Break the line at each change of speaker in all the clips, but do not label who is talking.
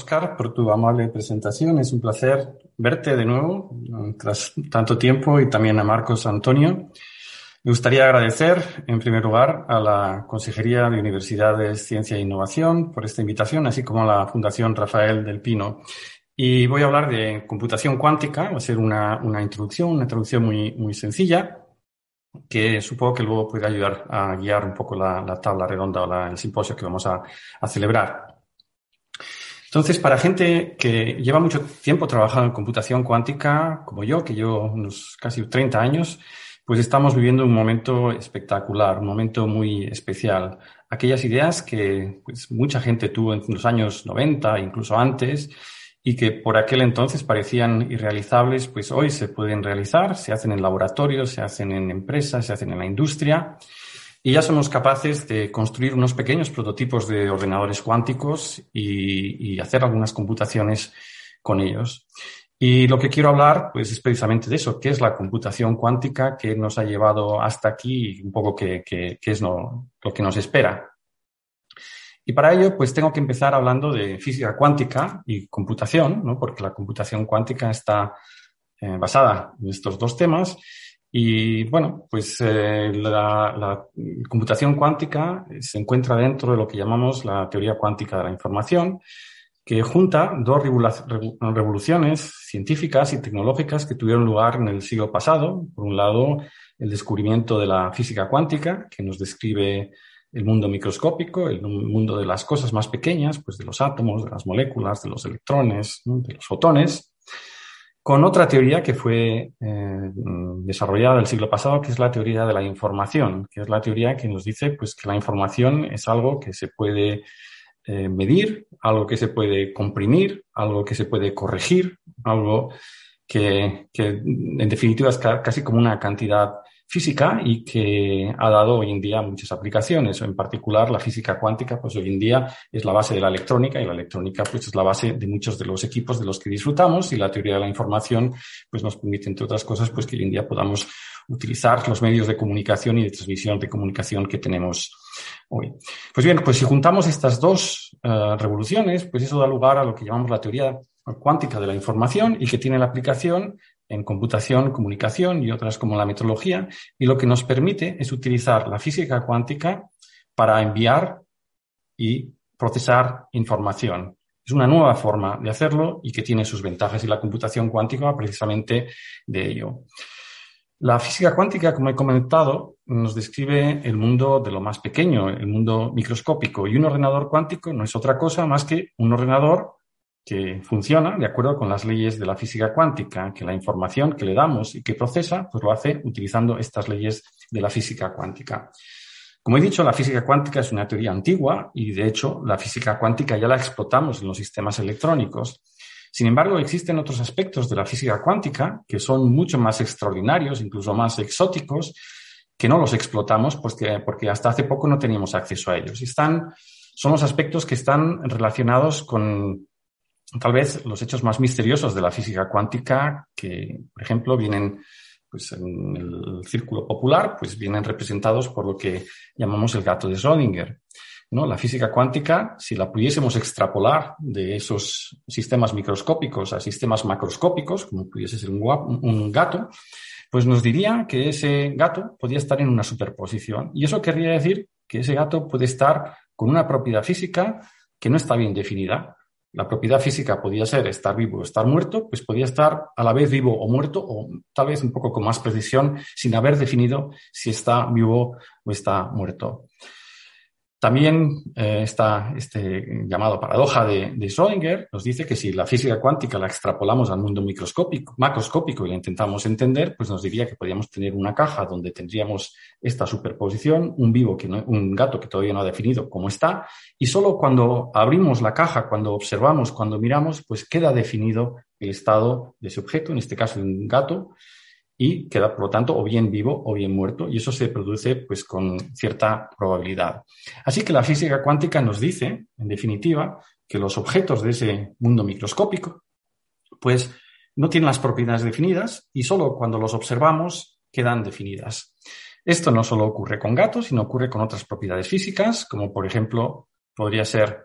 Oscar, por tu amable presentación. Es un placer verte de nuevo tras tanto tiempo y también a Marcos Antonio. Me gustaría agradecer, en primer lugar, a la Consejería de Universidades, Ciencia e Innovación por esta invitación, así como a la Fundación Rafael del Pino. Y voy a hablar de computación cuántica, va a ser una, una introducción, una introducción muy, muy sencilla, que supongo que luego puede ayudar a guiar un poco la, la tabla redonda o la, el simposio que vamos a, a celebrar. Entonces, para gente que lleva mucho tiempo trabajando en computación cuántica, como yo, que llevo unos casi 30 años, pues estamos viviendo un momento espectacular, un momento muy especial. Aquellas ideas que pues, mucha gente tuvo en los años 90, incluso antes, y que por aquel entonces parecían irrealizables, pues hoy se pueden realizar, se hacen en laboratorios, se hacen en empresas, se hacen en la industria, y ya somos capaces de construir unos pequeños prototipos de ordenadores cuánticos y, hacer algunas computaciones con ellos. Y lo que quiero hablar, pues, es precisamente de eso, qué es la computación cuántica, qué nos ha llevado hasta aquí y un poco qué, qué, qué es lo, lo, que nos espera. Y para ello, pues, tengo que empezar hablando de física cuántica y computación, ¿no? Porque la computación cuántica está eh, basada en estos dos temas. Y bueno, pues eh, la, computación cuántica se encuentra dentro de lo que llamamos la teoría cuántica de la información, que junta dos revoluciones científicas y tecnológicas que tuvieron lugar en el siglo pasado. Por un lado, el descubrimiento de la física cuántica, que nos describe el mundo microscópico, el mundo de las cosas más pequeñas, pues de los átomos, de las moléculas, de los electrones, de los fotones, con otra teoría que fue eh, desarrollada el siglo pasado, que es la teoría de la información, que es la teoría que nos dice pues, que la información es algo que se puede eh, medir, algo que se puede comprimir, algo que se puede corregir, algo que, que en definitiva es casi como una cantidad física y que ha dado hoy en día muchas aplicaciones. En particular, la física cuántica, pues hoy en día es la base de la electrónica y la electrónica, pues es la base de muchos de los equipos de los que disfrutamos y la teoría de la información, pues nos permite, entre otras cosas, pues que hoy en día podamos utilizar los medios de comunicación y de transmisión de comunicación que tenemos hoy. Pues bien, pues si juntamos estas dos uh, revoluciones, pues eso da lugar a lo que llamamos la teoría cuántica de la información y que tiene la aplicación en computación, comunicación y otras como la metrología, y lo que nos permite es utilizar la física cuántica para enviar y procesar información. Es una nueva forma de hacerlo y que tiene sus ventajas y la computación cuántica precisamente de ello. La física cuántica, como he comentado, nos describe el mundo de lo más pequeño, el mundo microscópico. Y un ordenador cuántico no es otra cosa más que un ordenador que funciona de acuerdo con las leyes de la física cuántica, que la información que le damos y que procesa, pues lo hace utilizando estas leyes de la física cuántica. Como he dicho, la física cuántica es una teoría antigua y, de hecho, la física cuántica ya la explotamos en los sistemas electrónicos. Sin embargo, existen otros aspectos de la física cuántica que son mucho más extraordinarios, incluso más exóticos, que no los explotamos porque, porque hasta hace poco no teníamos acceso a ellos. Están, son los aspectos que están relacionados con tal vez los hechos más misteriosos de la física cuántica, que, por ejemplo, vienen pues, en el círculo popular, pues vienen representados por lo que llamamos el gato de Schrödinger. ¿no? La física cuántica, si la pudiésemos extrapolar de esos sistemas microscópicos a sistemas macroscópicos, como pudiese ser un, gato, pues nos diría que ese gato podía estar en una superposición. Y eso querría decir que ese gato puede estar con una propiedad física que no está bien definida. La propiedad física podía ser estar vivo o estar muerto, pues podía estar a la vez vivo o muerto, o tal vez un poco con más precisión, sin haber definido si está vivo o está muerto. También eh, está este llamado paradoja de, de, Schrödinger, nos dice que si la física cuántica la extrapolamos al mundo microscópico, macroscópico y la intentamos entender, pues nos diría que podríamos tener una caja donde tendríamos esta superposición, un vivo que no, un gato que todavía no ha definido cómo está, y solo cuando abrimos la caja, cuando observamos, cuando miramos, pues queda definido el estado de ese objeto, en este caso un gato, y queda, por lo tanto, o bien vivo o bien muerto, y eso se produce pues con cierta probabilidad. Así que la física cuántica nos dice, en definitiva, que los objetos de ese mundo microscópico, pues no tienen las propiedades definidas y solo cuando los observamos quedan definidas. Esto no solo ocurre con gatos, sino ocurre con otras propiedades físicas, como por ejemplo podría ser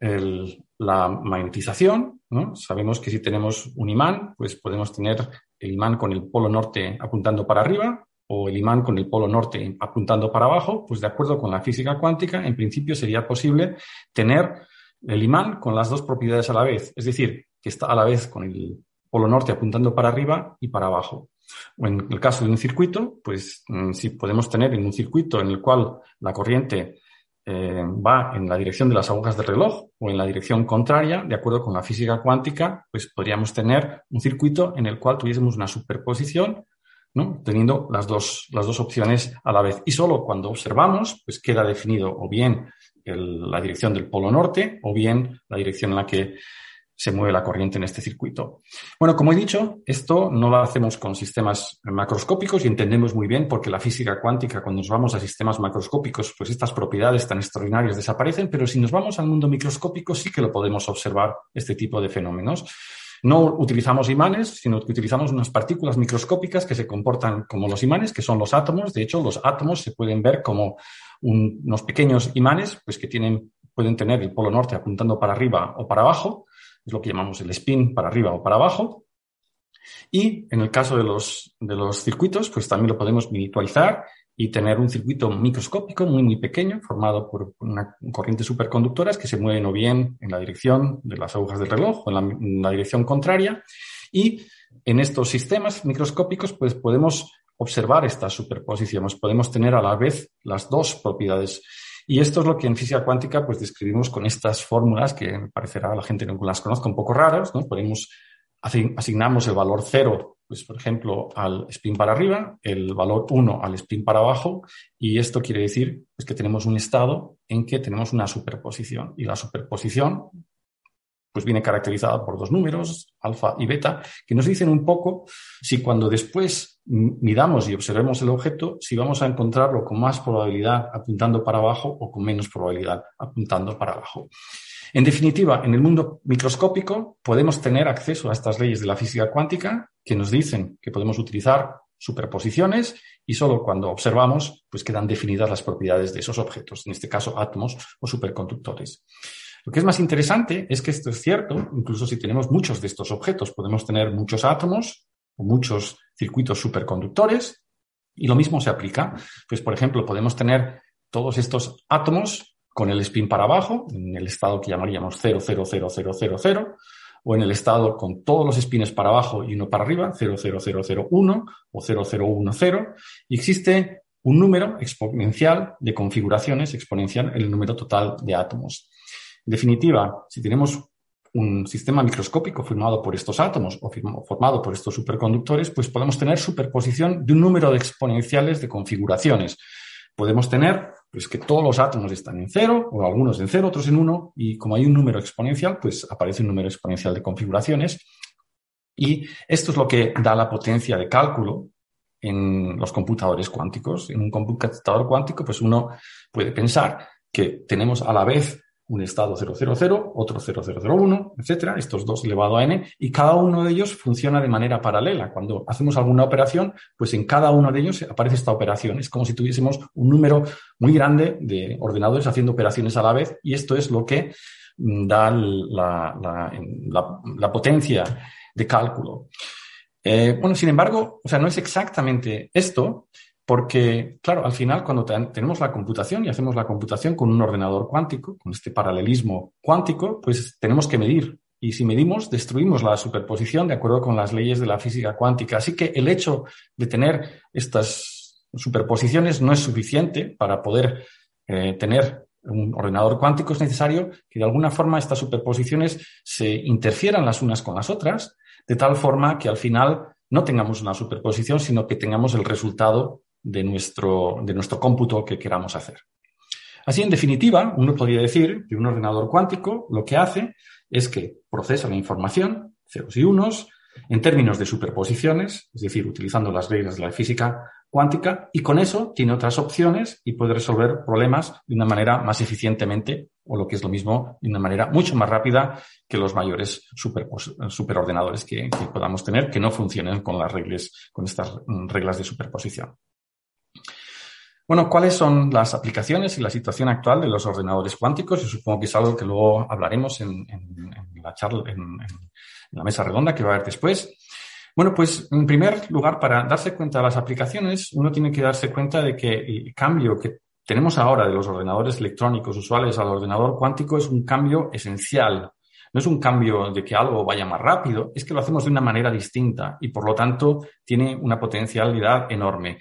la magnetización. Sabemos que si tenemos un imán, pues podemos tener el imán con el polo norte apuntando para arriba o el imán con el polo norte apuntando para abajo, pues de acuerdo con la física cuántica, en principio sería posible tener el imán con las dos propiedades a la vez, es decir, que está a la vez con el polo norte apuntando para arriba y para abajo. O en el caso de un circuito, pues mm, si podemos tener en un circuito en el cual la corriente eh, va en la dirección de las agujas del reloj o en la dirección contraria, de acuerdo con la física cuántica, pues podríamos tener un circuito en el cual tuviésemos una superposición, ¿no? teniendo las dos, las dos opciones a la vez. Y solo cuando observamos, pues queda definido o bien la dirección del polo norte o bien la dirección en la que se mueve la corriente en este circuito. Bueno, como he dicho, esto no lo hacemos con sistemas macroscópicos y entendemos muy bien porque la física cuántica, cuando nos vamos a sistemas macroscópicos, pues estas propiedades tan extraordinarias desaparecen, pero si nos vamos al mundo microscópico sí que lo podemos observar este tipo de fenómenos. No utilizamos imanes, sino que utilizamos unas partículas microscópicas que se comportan como los imanes, que son los átomos. De hecho, los átomos se pueden ver como unos pequeños imanes, pues que tienen, pueden tener el polo norte apuntando para arriba o para abajo es lo que llamamos el spin para arriba o para abajo. Y en el caso de los, de los circuitos, pues también lo podemos miniaturizar y tener un circuito microscópico muy, muy pequeño, formado por una corriente superconductoras que se mueven o bien en la dirección de las agujas del reloj o en la, en la dirección contraria. Y en estos sistemas microscópicos, pues podemos observar estas superposiciones. Podemos tener a la vez las dos propiedades y esto es lo que en física cuántica pues describimos con estas fórmulas que parecerá a la gente que las conozca un poco raras, ¿no? Podemos asignamos el valor cero, pues por ejemplo, al spin para arriba, el valor 1 al spin para abajo, y esto quiere decir pues, que tenemos un estado en que tenemos una superposición. Y la superposición pues viene caracterizada por dos números, alfa y beta, que nos dicen un poco si cuando después midamos y observemos el objeto, si vamos a encontrarlo con más probabilidad apuntando para abajo o con menos probabilidad apuntando para abajo. En definitiva, en el mundo microscópico podemos tener acceso a estas leyes de la física cuántica que nos dicen que podemos utilizar superposiciones y solo cuando observamos pues quedan definidas las propiedades de esos objetos, en este caso átomos o superconductores. Lo que es más interesante es que esto es cierto, incluso si tenemos muchos de estos objetos, podemos tener muchos átomos o muchos circuitos superconductores y lo mismo se aplica. Pues, por ejemplo, podemos tener todos estos átomos con el spin para abajo, en el estado que llamaríamos 0000000, o en el estado con todos los spins para abajo y uno para arriba, 00001 o 0010, y existe un número exponencial de configuraciones, exponencial el número total de átomos. En definitiva, si tenemos un sistema microscópico formado por estos átomos o formado por estos superconductores, pues podemos tener superposición de un número de exponenciales de configuraciones. Podemos tener pues, que todos los átomos están en cero, o algunos en cero, otros en uno, y como hay un número exponencial, pues aparece un número exponencial de configuraciones. Y esto es lo que da la potencia de cálculo en los computadores cuánticos. En un computador cuántico, pues uno puede pensar que tenemos a la vez un estado 000, otro 0001, etcétera, estos dos elevado a n, y cada uno de ellos funciona de manera paralela. Cuando hacemos alguna operación, pues en cada uno de ellos aparece esta operación. Es como si tuviésemos un número muy grande de ordenadores haciendo operaciones a la vez, y esto es lo que mm, da la, potencia de cálculo. Eh, bueno, sin embargo, o sea, no es exactamente esto, porque, claro, al final, cuando tenemos la computación y hacemos la computación con un ordenador cuántico, con este paralelismo cuántico, pues tenemos que medir. Y si medimos, destruimos la superposición de acuerdo con las leyes de la física cuántica. Así que el hecho de tener estas superposiciones no es suficiente para poder eh, tener un ordenador cuántico. Es necesario que de alguna forma estas superposiciones se interfieran las unas con las otras, de tal forma que al final no tengamos una superposición, sino que tengamos el resultado de nuestro, de nuestro cómputo que queramos hacer. Así, en definitiva, uno podría decir que un ordenador cuántico lo que hace es que procesa la información, ceros y unos, en términos de superposiciones, es decir, utilizando las reglas de la física cuántica, y con eso tiene otras opciones y puede resolver problemas de una manera más eficientemente, o lo que es lo mismo, de una manera mucho más rápida que los mayores superordenadores que, que podamos tener, que no funcionen con las reglas, con estas reglas de superposición. Bueno, ¿cuáles son las aplicaciones y la situación actual de los ordenadores cuánticos? Yo supongo que es algo que luego hablaremos en, la charla, en, la mesa redonda que va a haber después. Bueno, pues en primer lugar, para darse cuenta de las aplicaciones, uno tiene que darse cuenta de que el cambio que tenemos ahora de los ordenadores electrónicos usuales al ordenador cuántico es un cambio esencial. No es un cambio de que algo vaya más rápido, es que lo hacemos de una manera distinta y por lo tanto tiene una potencialidad enorme.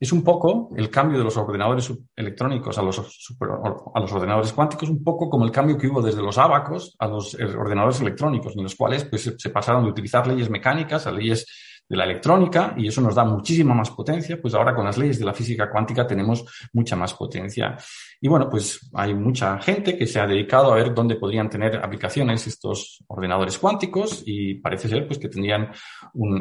Es un poco el cambio de los ordenadores electrónicos a los, a los ordenadores cuánticos, un poco como el cambio que hubo desde los ábacos a los eh, ordenadores electrónicos, en los cuales pues, se pasaron de utilizar leyes mecánicas a leyes de la electrónica y eso nos da muchísima más potencia, pues ahora con las leyes de la física cuántica tenemos mucha más potencia. Y bueno, pues hay mucha gente que se ha dedicado a ver dónde podrían tener aplicaciones estos ordenadores cuánticos y parece ser pues que tendrían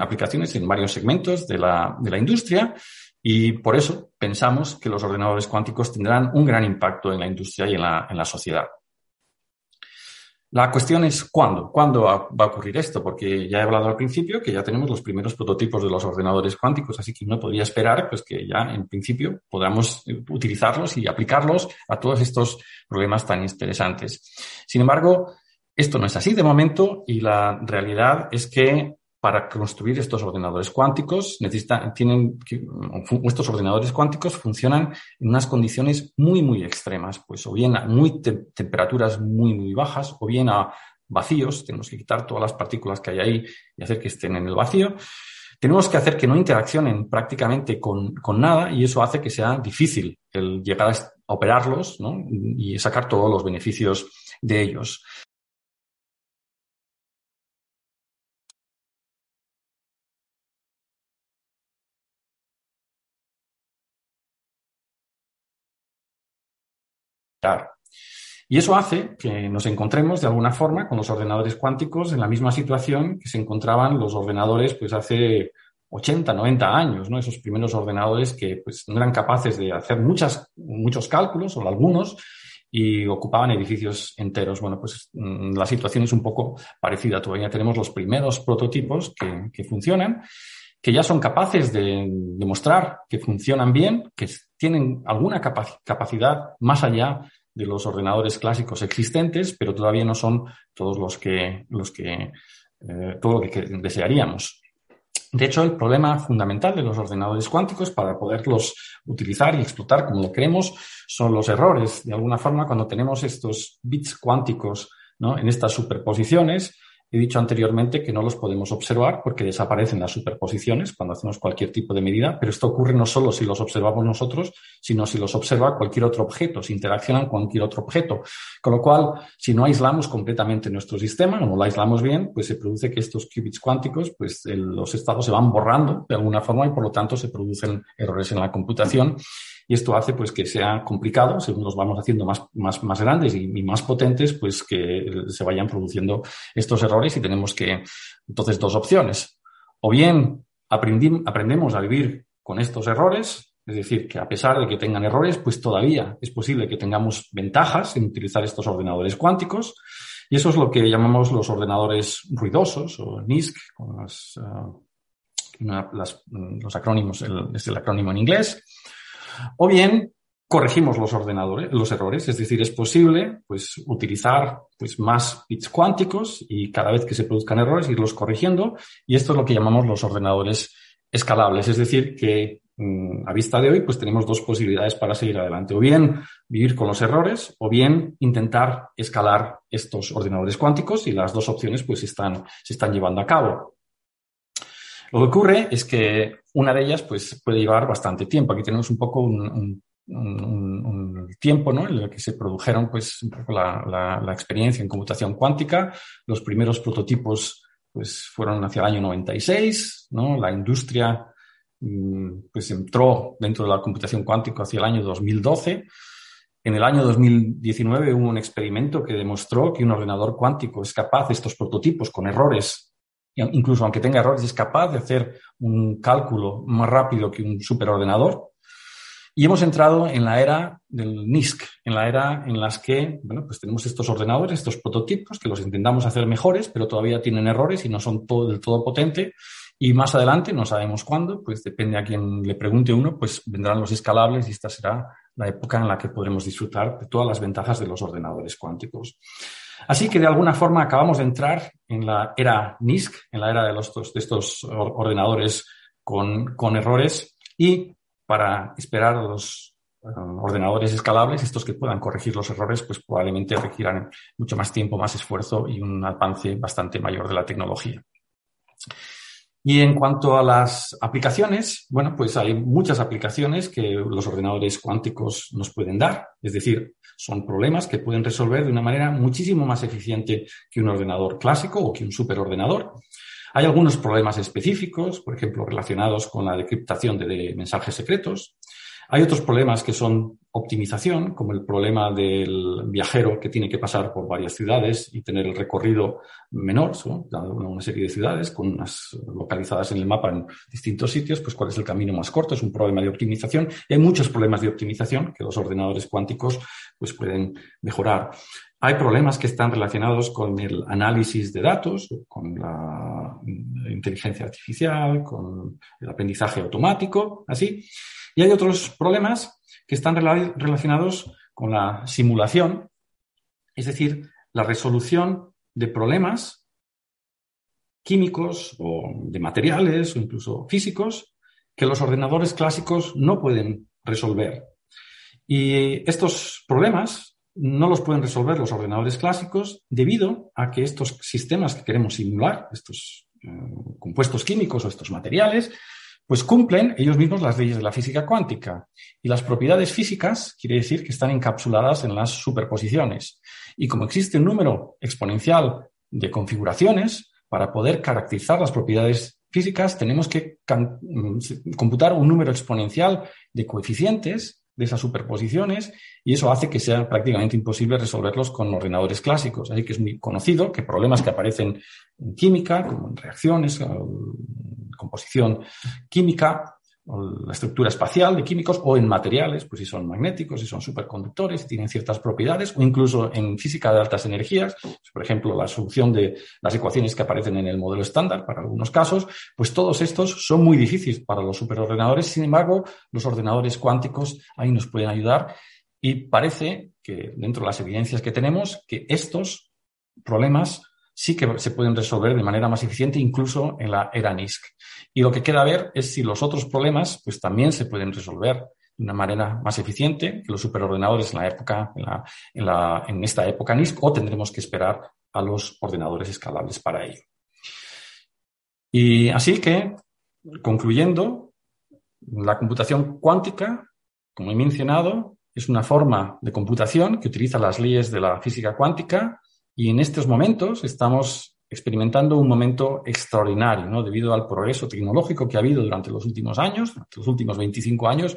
aplicaciones en varios segmentos de la, de la industria y por eso pensamos que los ordenadores cuánticos tendrán un gran impacto en la industria y en la, en la sociedad. La cuestión es cuándo, cuándo va a ocurrir esto, porque ya he hablado al principio que ya tenemos los primeros prototipos de los ordenadores cuánticos, así que no podría esperar pues, que ya en principio podamos utilizarlos y aplicarlos a todos estos problemas tan interesantes. Sin embargo, esto no es así de momento y la realidad es que para construir estos ordenadores cuánticos necesitan, tienen, estos ordenadores cuánticos funcionan en unas condiciones muy, muy extremas, pues o bien a muy temperaturas muy, muy bajas, o bien a vacíos, tenemos que quitar todas las partículas que hay ahí y hacer que estén en el vacío. Tenemos que hacer que no interaccionen prácticamente con, con nada y eso hace que sea difícil el llegar a operarlos ¿no? y sacar todos los beneficios de ellos. Y eso hace que nos encontremos de alguna forma con los ordenadores cuánticos en la misma situación que se encontraban los ordenadores pues hace 80, 90 años, ¿no? Esos primeros ordenadores que pues no eran capaces de hacer muchas, muchos cálculos o algunos y ocupaban edificios enteros. Bueno, pues mm, la situación es un poco parecida. Todavía tenemos los primeros prototipos que, que funcionan, que ya son capaces de demostrar que funcionan bien, que tienen alguna capacidad más allá de los ordenadores clásicos existentes, pero todavía no son todos los que, los que eh, todo lo que desearíamos. De hecho, el problema fundamental de los ordenadores cuánticos para poderlos utilizar y explotar como lo queremos son los errores. De alguna forma, cuando tenemos estos bits cuánticos ¿no? en estas superposiciones, He dicho anteriormente que no los podemos observar porque desaparecen las superposiciones cuando hacemos cualquier tipo de medida, pero esto ocurre no solo si los observamos nosotros, sino si los observa cualquier otro objeto, si interaccionan con cualquier otro objeto. Con lo cual, si no aislamos completamente nuestro sistema, no lo aislamos bien, pues se produce que estos qubits cuánticos, pues los estados se van borrando de alguna forma y por lo tanto se producen errores en la computación y esto hace pues que sea complicado, según los vamos haciendo más, más, más grandes y, más potentes, pues que se vayan produciendo estos errores y tenemos que, entonces, dos opciones. O bien aprendemos a vivir con estos errores, es decir, que a pesar de que tengan errores, pues todavía es posible que tengamos ventajas en utilizar estos ordenadores cuánticos. Y eso es lo que llamamos los ordenadores ruidosos o NISC, con ah, los acrónimos, es el acrónimo en inglés. O bien corregimos los ordenadores, los errores, es decir, es posible pues, utilizar pues, más bits cuánticos y cada vez que se produzcan errores irlos corrigiendo y esto es lo que llamamos los ordenadores escalables, es decir, que mm, a vista de hoy pues tenemos dos posibilidades para seguir adelante, o bien vivir con los errores o bien intentar escalar estos ordenadores cuánticos y las dos opciones pues están, se están llevando a cabo. Lo que ocurre es que una de ellas pues, puede llevar bastante tiempo. Aquí tenemos un poco un, tiempo ¿no? en el que se produjeron pues, un poco la, experiencia en computación cuántica. Los primeros prototipos pues, fueron hacia el año 96. ¿no? La industria mm, pues, entró dentro de la computación cuántica hacia el año 2012. En el año 2019 hubo un experimento que demostró que un ordenador cuántico es capaz estos prototipos con errores incluso aunque tenga errores, es capaz de hacer un cálculo más rápido que un superordenador. Y hemos entrado en la era del NISC, en la era en las que, bueno, pues tenemos estos ordenadores, estos prototipos, que los intentamos hacer mejores, pero todavía tienen errores y no son todo, del todo potente. Y más adelante, no sabemos cuándo, pues depende a quien le pregunte uno, pues vendrán los escalables y esta será la época en la que podremos disfrutar de todas las ventajas de los ordenadores cuánticos. Así que de alguna forma acabamos de entrar en la era NISC, en la era de, los, de estos ordenadores con, con errores y para esperar los eh, ordenadores escalables, estos que puedan corregir los errores, pues probablemente requieran mucho más tiempo, más esfuerzo y un avance bastante mayor de la tecnología. Y en cuanto a las aplicaciones, bueno, pues hay muchas aplicaciones que los ordenadores cuánticos nos pueden dar. Es decir, son problemas que pueden resolver de una manera muchísimo más eficiente que un ordenador clásico o que un superordenador. Hay algunos problemas específicos, por ejemplo, relacionados con la decriptación de, mensajes secretos. Hay otros problemas que son optimización, como el problema del viajero que tiene que pasar por varias ciudades y tener el recorrido menor, una serie de ciudades con unas localizadas en el mapa en distintos sitios, pues cuál es el camino más corto, es un problema de optimización. Hay muchos problemas de optimización que los ordenadores cuánticos pues pueden mejorar. Hay problemas que están relacionados con el análisis de datos, con la inteligencia artificial, con el aprendizaje automático, así. Y hay otros problemas que están relacionados con la simulación, es decir, la resolución de problemas químicos o de materiales o incluso físicos que los ordenadores clásicos no pueden resolver. Y estos problemas no los pueden resolver los ordenadores clásicos debido a que estos sistemas que queremos simular, estos eh, compuestos químicos o estos materiales, pues cumplen ellos mismos las leyes de la física cuántica. Y las propiedades físicas quiere decir que están encapsuladas en las superposiciones. Y como existe un número exponencial de configuraciones, para poder caracterizar las propiedades físicas tenemos que mm, computar un número exponencial de coeficientes de esas superposiciones y eso hace que sea prácticamente imposible resolverlos con ordenadores clásicos. Así que es muy conocido que problemas que aparecen en química, como en reacciones, composición química, la estructura espacial de químicos o en materiales, pues si son magnéticos, si son superconductores, tienen ciertas propiedades, o incluso en física de altas energías, pues, por ejemplo, la solución de las ecuaciones que aparecen en el modelo estándar para algunos casos, pues todos estos son muy difíciles para los superordenadores, sin embargo, los ordenadores cuánticos ahí nos pueden ayudar y parece que dentro de las evidencias que tenemos, que estos problemas sí que se pueden resolver de manera más eficiente incluso en la era NISC. Y lo que queda ver es si los otros problemas pues también se pueden resolver de una manera más eficiente que los superordenadores en la época, en, en esta época NISC o tendremos que esperar a los ordenadores escalables para ello. Y así que, concluyendo, la computación cuántica, como he mencionado, es una forma de computación que utiliza las leyes de la física cuántica y en estos momentos estamos experimentando un momento extraordinario, ¿no? Debido al progreso tecnológico que ha habido durante los últimos años, durante los últimos 25 años,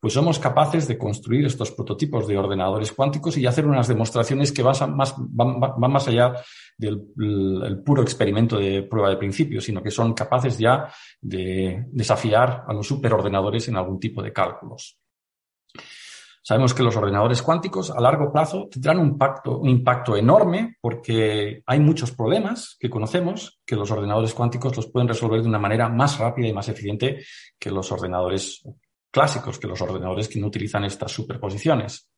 pues somos capaces de construir estos prototipos de ordenadores cuánticos y hacer unas demostraciones que van más, van, más allá del puro experimento de prueba de principio, sino que son capaces ya de desafiar a los superordenadores en algún tipo de cálculos. Sabemos que los ordenadores cuánticos a largo plazo tendrán un impacto, enorme porque hay muchos problemas que conocemos que los ordenadores cuánticos los pueden resolver de una manera más rápida y más eficiente que los ordenadores clásicos, que los ordenadores que no utilizan estas superposiciones.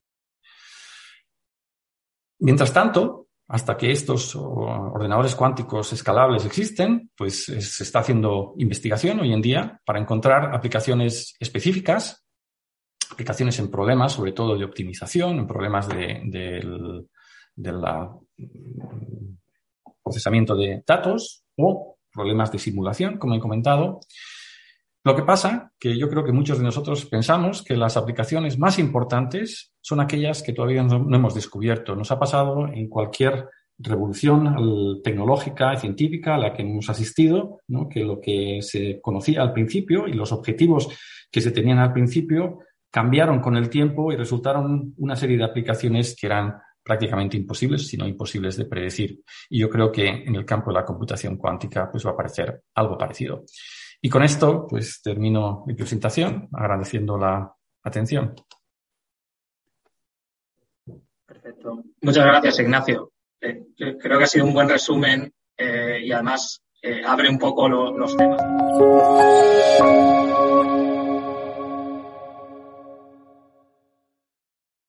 Mientras tanto, hasta que estos ordenadores cuánticos escalables existen, pues se está haciendo investigación hoy en día para encontrar aplicaciones específicas aplicaciones en problemas, sobre todo de optimización, en problemas de, procesamiento de datos o problemas de simulación, como he comentado. Lo que pasa que yo creo que muchos de nosotros pensamos que las aplicaciones más importantes son aquellas que todavía no, hemos descubierto. Nos ha pasado en cualquier revolución tecnológica y científica a la que hemos asistido, que lo que se conocía al principio y los objetivos que se tenían al principio cambiaron con el tiempo y resultaron una serie de aplicaciones que eran prácticamente imposibles, si no imposibles de predecir. Y yo creo que en el campo de la computación cuántica pues va a aparecer algo parecido. Y con esto pues termino mi presentación agradeciendo la atención.
Perfecto. Muchas gracias, Ignacio. Eh, creo que ha sido un buen resumen eh, y además abre un poco los temas.